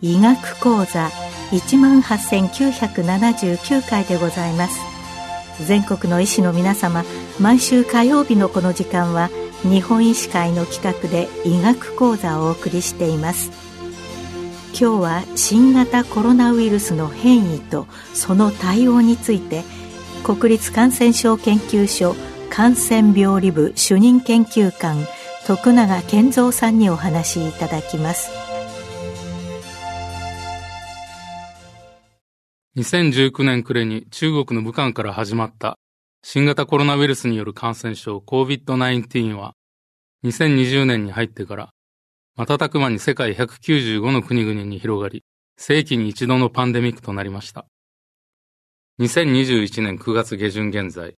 医学講座18,979回でございます。全国の医師の皆様毎週火曜日のこの時間は日本医師会の企画で医学講座をお送りしています。今日は新型コロナウイルスの変異とその対応について国立感染症研究所感染病理部主任研究官徳永健三さんにお話しいただきます。2019年暮れに中国の武漢から始まった新型コロナウイルスによる感染症 COVID-19 は2020年に入ってから瞬く間に世界195の国々に広がり、世紀に一度のパンデミックとなりました。2021年9月下旬現在、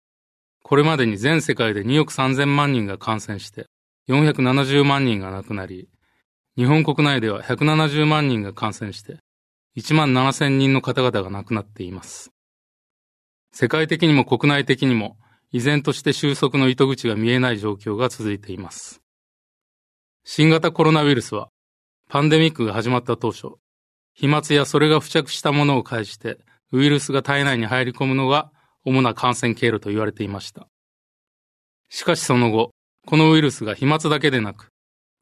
これまでに全世界で2億3000万人が感染して、470万人が亡くなり、日本国内では170万人が感染して、1万7000人の方々が亡くなっています。世界的にも国内的にも、依然として収束の糸口が見えない状況が続いています。新型コロナウイルスは、パンデミックが始まった当初、飛沫やそれが付着したものを介して、ウイルスが体内に入り込むのが主な感染経路と言われていました。しかしその後、このウイルスが飛沫だけでなく、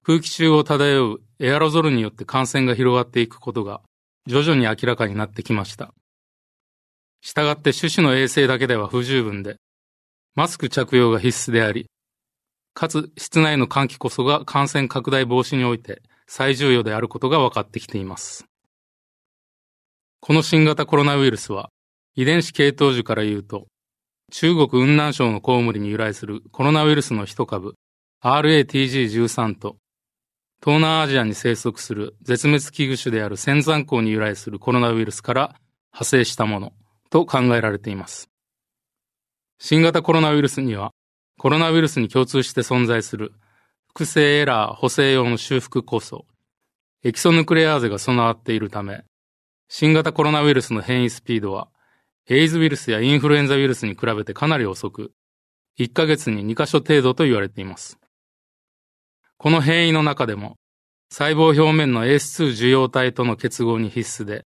空気中を漂うエアロゾルによって感染が広がっていくことが徐々に明らかになってきました。したがって種子の衛生だけでは不十分で、マスク着用が必須であり、かつ室内の換気こそが感染拡大防止において最重要であることが分かってきています。この新型コロナウイルスは遺伝子系統樹から言うと、中国雲南省のコウモリに由来するコロナウイルスの一株 RATG13 と東南アジアに生息する絶滅危惧種である仙山港に由来するコロナウイルスから派生したものと考えられています。新型コロナウイルスには、コロナウイルスに共通して存在する複製エラー補正用の修復酵素、エキソヌクレアーゼが備わっているため、新型コロナウイルスの変異スピードは、エイズウイルスやインフルエンザウイルスに比べてかなり遅く、1ヶ月に2箇所程度と言われています。この変異の中でも、細胞表面の ACE2 受容体との結合に必須で、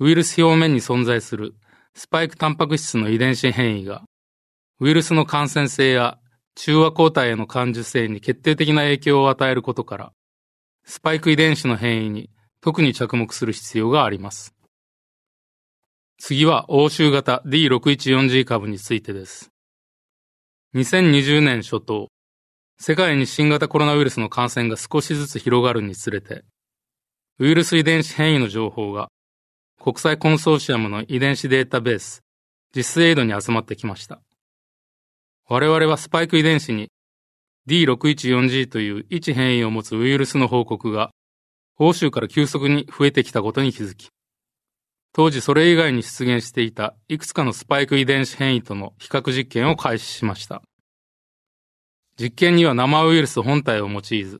ウイルス表面に存在するスパイクタンパク質の遺伝子変異が、ウイルスの感染性や中和抗体への感受性に決定的な影響を与えることから、スパイク遺伝子の変異に特に着目する必要があります。次は欧州型 D614G 株についてです。2020年初頭、世界に新型コロナウイルスの感染が少しずつ広がるにつれて、ウイルス遺伝子変異の情報が国際コンソーシアムの遺伝子データベース、実エイドに集まってきました。我々はスパイク遺伝子に D614G という一変異を持つウイルスの報告が欧州から急速に増えてきたことに気づき、当時それ以外に出現していたいくつかのスパイク遺伝子変異との比較実験を開始しました。実験には生ウイルス本体を用いず、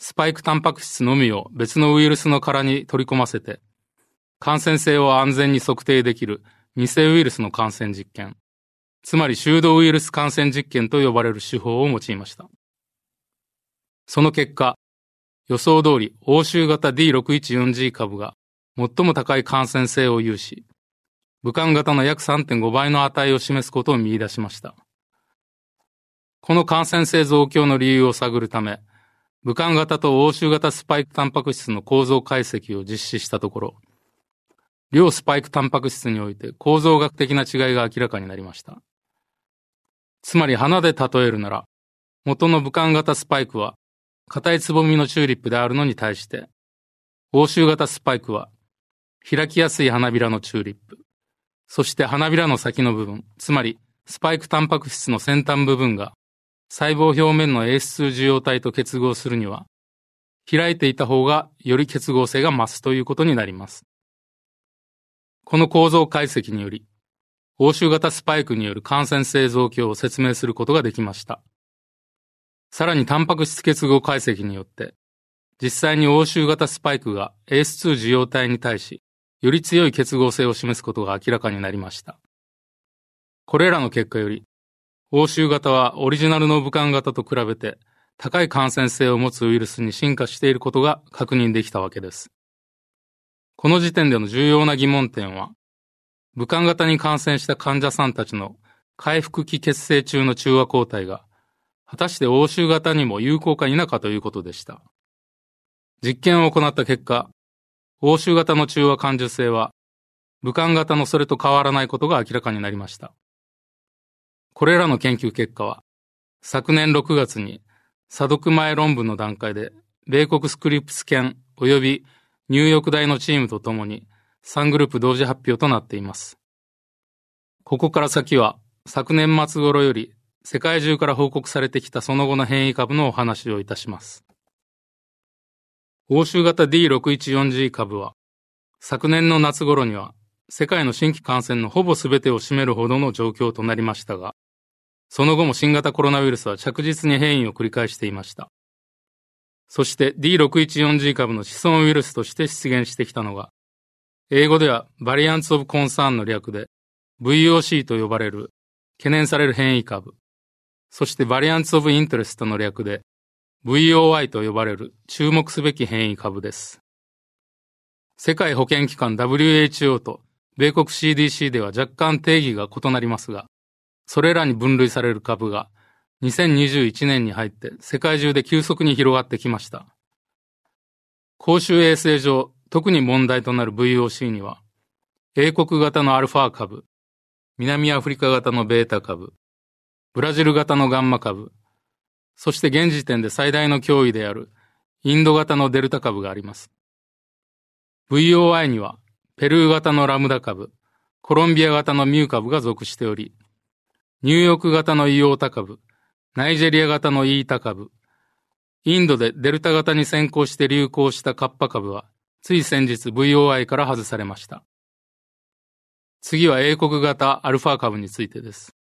スパイクタンパク質のみを別のウイルスの殻に取り込ませて、感染性を安全に測定できる偽ウイルスの感染実験、つまり修道ウイルス感染実験と呼ばれる手法を用いました。その結果、予想通り欧州型 D614G 株が最も高い感染性を有し、武漢型の約3.5倍の値を示すことを見出しました。この感染性増強の理由を探るため、武漢型と欧州型スパイクタンパク質の構造解析を実施したところ、両スパイクタンパク質において構造学的な違いが明らかになりました。つまり花で例えるなら、元の武漢型スパイクは、硬いつぼみのチューリップであるのに対して、欧州型スパイクは、開きやすい花びらのチューリップ、そして花びらの先の部分、つまりスパイクタンパク質の先端部分が細胞表面の AS2 受容体と結合するには、開いていた方がより結合性が増すということになります。この構造解析により、欧州型スパイクによる感染性増強を説明することができました。さらにタンパク質結合解析によって、実際に欧州型スパイクが AS2 受容体に対し、より強い結合性を示すことが明らかになりました。これらの結果より、欧州型はオリジナルの武漢型と比べて高い感染性を持つウイルスに進化していることが確認できたわけです。この時点での重要な疑問点は、武漢型に感染した患者さんたちの回復期血清中の中和抗体が、果たして欧州型にも有効か否かということでした。実験を行った結果、欧州型の中和感受性は、武漢型のそれと変わらないことが明らかになりました。これらの研究結果は、昨年6月に、査読前論文の段階で、米国スクリプス研及びニューヨーク大のチームとともに、3グループ同時発表となっています。ここから先は、昨年末頃より世界中から報告されてきたその後の変異株のお話をいたします。欧州型 D614G 株は、昨年の夏頃には世界の新規感染のほぼ全てを占めるほどの状況となりましたが、その後も新型コロナウイルスは着実に変異を繰り返していました。そして D614G 株の子孫ウイルスとして出現してきたのが、英語ではバリアンツオブコンサーンの略で VOC と呼ばれる懸念される変異株、そしてバリアンツオブインテレストの略で VOI と呼ばれる注目すべき変異株です。世界保健機関 WHO と米国 CDC では若干定義が異なりますが、それらに分類される株が2021年に入って世界中で急速に広がってきました。公衆衛生上、特に問題となる VOC には、英国型のアルファ株、南アフリカ型のベータ株、ブラジル型のガンマ株、そして現時点で最大の脅威であるインド型のデルタ株があります。VOI には、ペルー型のラムダ株、コロンビア型のミュー株が属しており、ニューヨーク型のイオータ株、ナイジェリア型のイータ株、インドでデルタ型に先行して流行したカッパ株は、つい先日 VOI から外されました。次は英国型アルファ株についてです。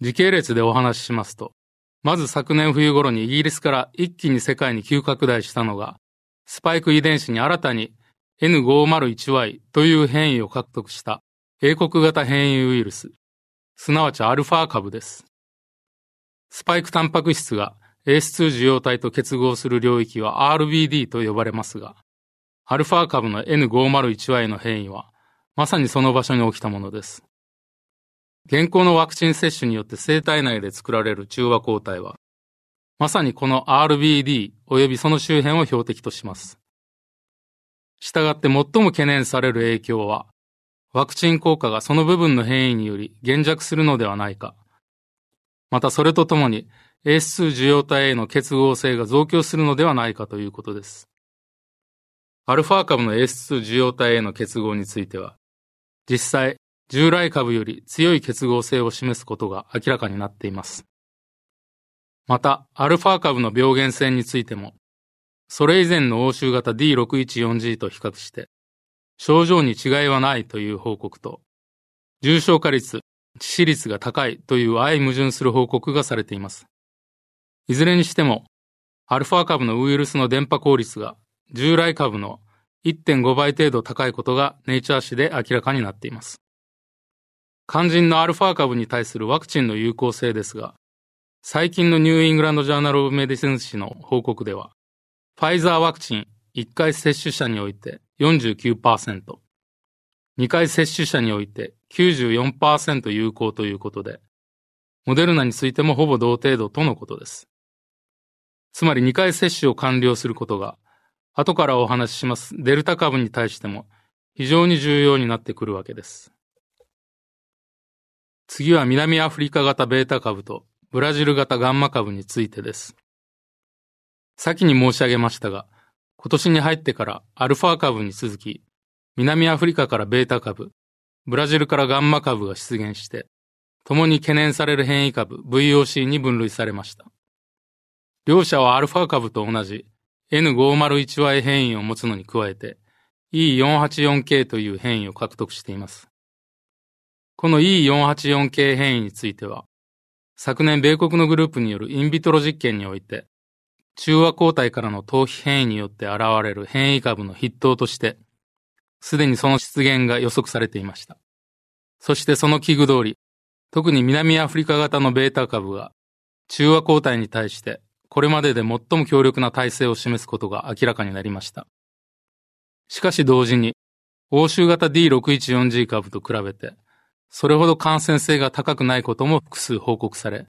時系列でお話ししますと、まず昨年冬頃にイギリスから一気に世界に急拡大したのが、スパイク遺伝子に新たに N501Y という変異を獲得した英国型変異ウイルス、すなわちアルファ株です。スパイクタンパク質が AS2 受容体と結合する領域は RBD と呼ばれますが、アルファ株の N501Y の変異は、まさにその場所に起きたものです。現行のワクチン接種によって生体内で作られる中和抗体は、まさにこの RBD 及びその周辺を標的とします。したがって最も懸念される影響は、ワクチン効果がその部分の変異により減弱するのではないか。またそれとともに AS2 受容体への結合性が増強するのではないかということです。アルファ株の AS2 受容体への結合については、実際、従来株より強い結合性を示すことが明らかになっています。また、アルファ株の病原性についても、それ以前の欧州型 D614G と比較して、症状に違いはないという報告と、重症化率、致死率が高いという相矛盾する報告がされています。いずれにしても、アルファ株のウイルスの電波効率が従来株の1.5倍程度高いことがネイチャー誌で明らかになっています。肝心のアルファ株に対するワクチンの有効性ですが、最近のニューイングランドジャーナルオブメディセンス誌の報告では、ファイザーワクチン1回接種者において49%、2回接種者において94%有効ということで、モデルナについてもほぼ同程度とのことです。つまり2回接種を完了することが、後からお話ししますデルタ株に対しても非常に重要になってくるわけです。次は南アフリカ型ベータ株とブラジル型ガンマ株についてです。先に申し上げましたが、今年に入ってからアルファ株に続き、南アフリカからベータ株、ブラジルからガンマ株が出現して、共に懸念される変異株 VOC に分類されました。両者はアルファ株と同じ N501Y 変異を持つのに加えて E484K という変異を獲得しています。この E484K 変異については、昨年米国のグループによるインビトロ実験において、中和抗体からの逃避変異によって現れる変異株の筆頭として、すでにその出現が予測されていました。そしてその危惧通り、特に南アフリカ型のベータ株が中和抗体に対してこれまでで最も強力な体制を示すことが明らかになりました。しかし同時に、欧州型 D614G 株と比べて、それほど感染性が高くないことも複数報告され、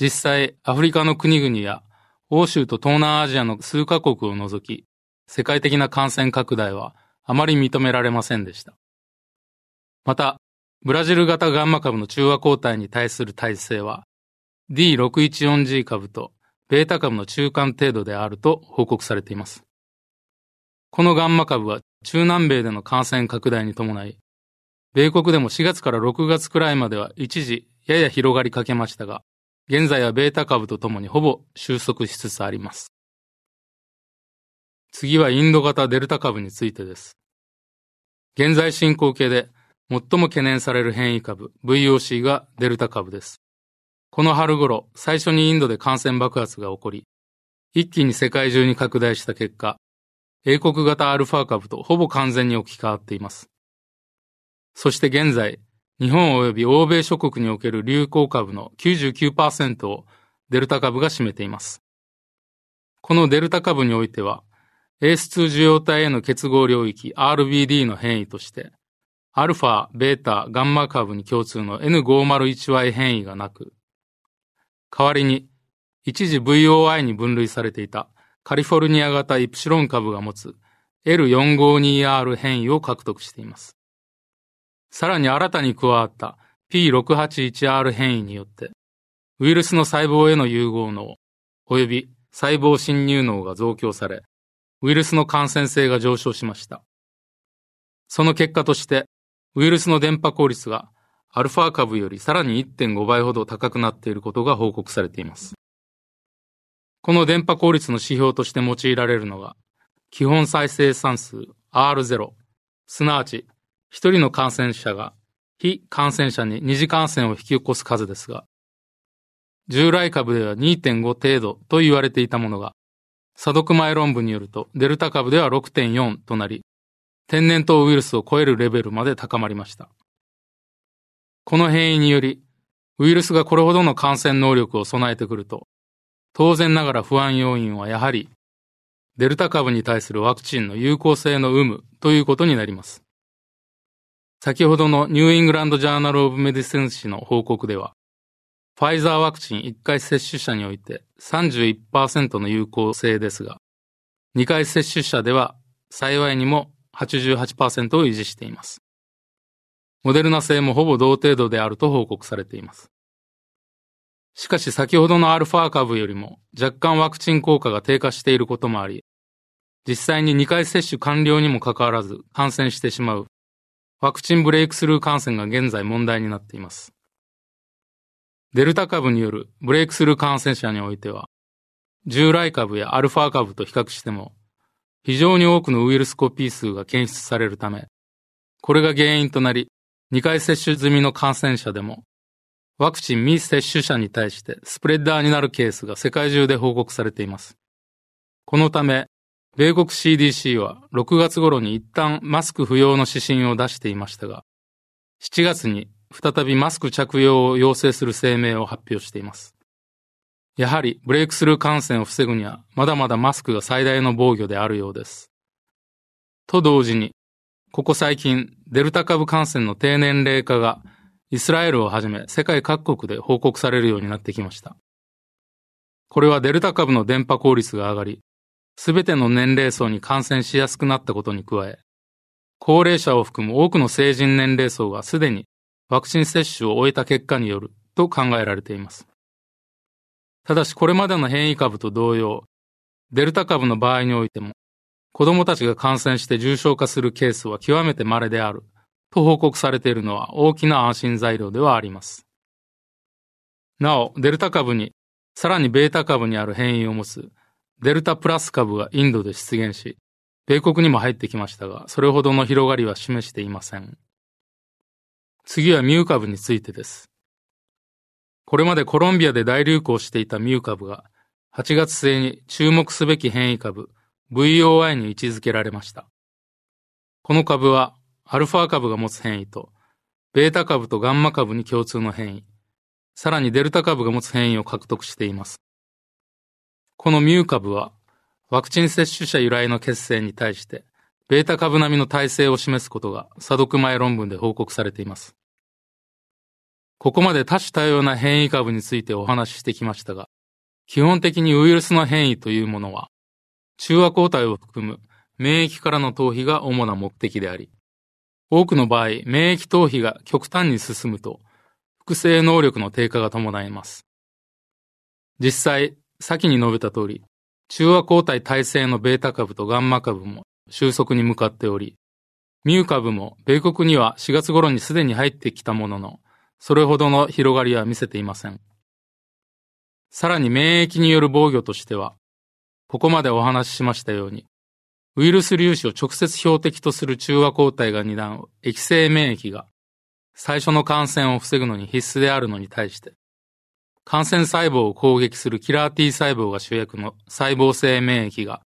実際アフリカの国々や欧州と東南アジアの数カ国を除き、世界的な感染拡大はあまり認められませんでした。また、ブラジル型ガンマ株の中和抗体に対する耐性は D614G 株とベータ株の中間程度であると報告されています。このガンマ株は中南米での感染拡大に伴い、米国でも4月から6月くらいまでは一時やや広がりかけましたが、現在はベータ株とともにほぼ収束しつつあります。次はインド型デルタ株についてです。現在進行形で最も懸念される変異株 VOC がデルタ株です。この春頃、最初にインドで感染爆発が起こり、一気に世界中に拡大した結果、英国型アルファ株とほぼ完全に置き換わっています。そして現在、日本及び欧米諸国における流行株の99%をデルタ株が占めています。このデルタ株においては、エース2受容体への結合領域 RBD の変異として、アルファ、ベータ、ガンマ株に共通の N501Y 変異がなく、代わりに、一時 VOI に分類されていたカリフォルニア型イプシロン株が持つ L452R 変異を獲得しています。さらに新たに加わった P681R 変異によって、ウイルスの細胞への融合能、及び細胞侵入能が増強され、ウイルスの感染性が上昇しました。その結果として、ウイルスの電波効率がアルファ株よりさらに1.5倍ほど高くなっていることが報告されています。この電波効率の指標として用いられるのが、基本再生産数 R0、すなわち、一人の感染者が非感染者に二次感染を引き起こす数ですが、従来株では2.5程度と言われていたものが、査読前論文によるとデルタ株では6.4となり、天然痘ウイルスを超えるレベルまで高まりました。この変異により、ウイルスがこれほどの感染能力を備えてくると、当然ながら不安要因はやはり、デルタ株に対するワクチンの有効性の有無ということになります。先ほどのニューイングランドジャーナルオブメディセン誌の報告では、ファイザーワクチン1回接種者において31%の有効性ですが、2回接種者では幸いにも88%を維持しています。モデルナ製もほぼ同程度であると報告されています。しかし先ほどのアルファ株よりも若干ワクチン効果が低下していることもあり、実際に2回接種完了にもかかわらず感染してしまうワクチンブレイクスルー感染が現在問題になっています。デルタ株によるブレイクスルー感染者においては、従来株やアルファ株と比較しても非常に多くのウイルスコピー数が検出されるため、これが原因となり、2回接種済みの感染者でも、ワクチン未接種者に対してスプレッダーになるケースが世界中で報告されています。このため、米国 CDC は6月頃に一旦マスク不要の指針を出していましたが、7月に再びマスク着用を要請する声明を発表しています。やはりブレイクスルー感染を防ぐにはまだまだマスクが最大の防御であるようです。と同時に、ここ最近デルタ株感染の低年齢化がイスラエルをはじめ世界各国で報告されるようになってきました。これはデルタ株の電波効率が上がり、すべての年齢層に感染しやすくなったことに加え、高齢者を含む多くの成人年齢層がすでにワクチン接種を終えた結果によると考えられています。ただしこれまでの変異株と同様、デルタ株の場合においても、子供たちが感染して重症化するケースは極めて稀であると報告されているのは大きな安心材料ではあります。なお、デルタ株にさらにベータ株にある変異を持つデルタプラス株がインドで出現し、米国にも入ってきましたが、それほどの広がりは示していません。次はミュー株についてです。これまでコロンビアで大流行していたミュー株が8月末に注目すべき変異株 VOI に位置づけられました。この株はアルファ株が持つ変異とベータ株とガンマ株に共通の変異、さらにデルタ株が持つ変異を獲得しています。このミュー株はワクチン接種者由来の血清に対してベータ株並みの耐性を示すことが査読前論文で報告されています。ここまで多種多様な変異株についてお話ししてきましたが、基本的にウイルスの変異というものは、中和抗体を含む免疫からの逃避が主な目的であり、多くの場合、免疫逃避が極端に進むと、複製能力の低下が伴います。実際、先に述べた通り、中和抗体耐性のベータ株とガンマ株も収束に向かっており、ミュー株も米国には4月頃にすでに入ってきたものの、それほどの広がりは見せていません。さらに免疫による防御としては、ここまでお話ししましたように、ウイルス粒子を直接標的とする中和抗体が担う液性免疫が、最初の感染を防ぐのに必須であるのに対して、感染細胞を攻撃するキラー T 細胞が主役の細胞性免疫が、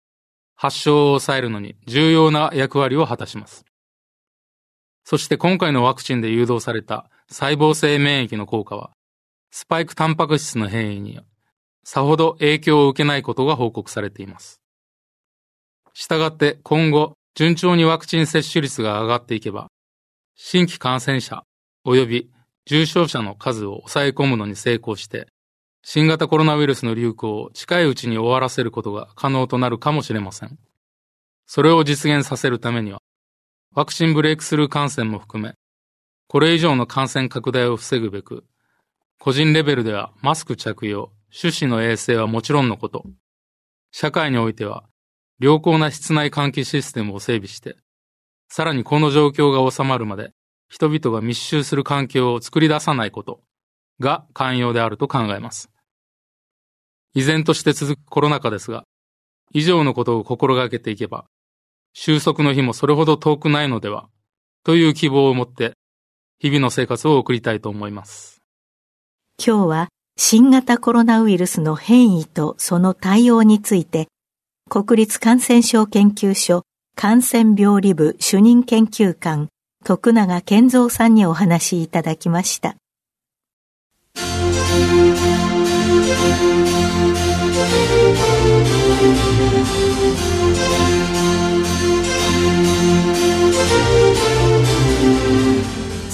発症を抑えるのに重要な役割を果たします。そして今回のワクチンで誘導された細胞性免疫の効果は、スパイクタンパク質の変異にさほど影響を受けないことが報告されています。したがって今後、順調にワクチン接種率が上がっていけば、新規感染者及び重症者の数を抑え込むのに成功して、新型コロナウイルスの流行を近いうちに終わらせることが可能となるかもしれません。それを実現させるためには、ワクチンブレイクスルー感染も含め、これ以上の感染拡大を防ぐべく、個人レベルではマスク着用、手指の衛生はもちろんのこと、社会においては良好な室内換気システムを整備して、さらにこの状況が収まるまで人々が密集する環境を作り出さないことが寛容であると考えます。依然として続くコロナ禍ですが、以上のことを心がけていけば、収束の日もそれほど遠くないのでは、という希望を持って、日々の生活を送りたいと思います。今日は新型コロナウイルスの変異とその対応について、国立感染症研究所感染病理部主任研究官徳永健三さんにお話しいただきました。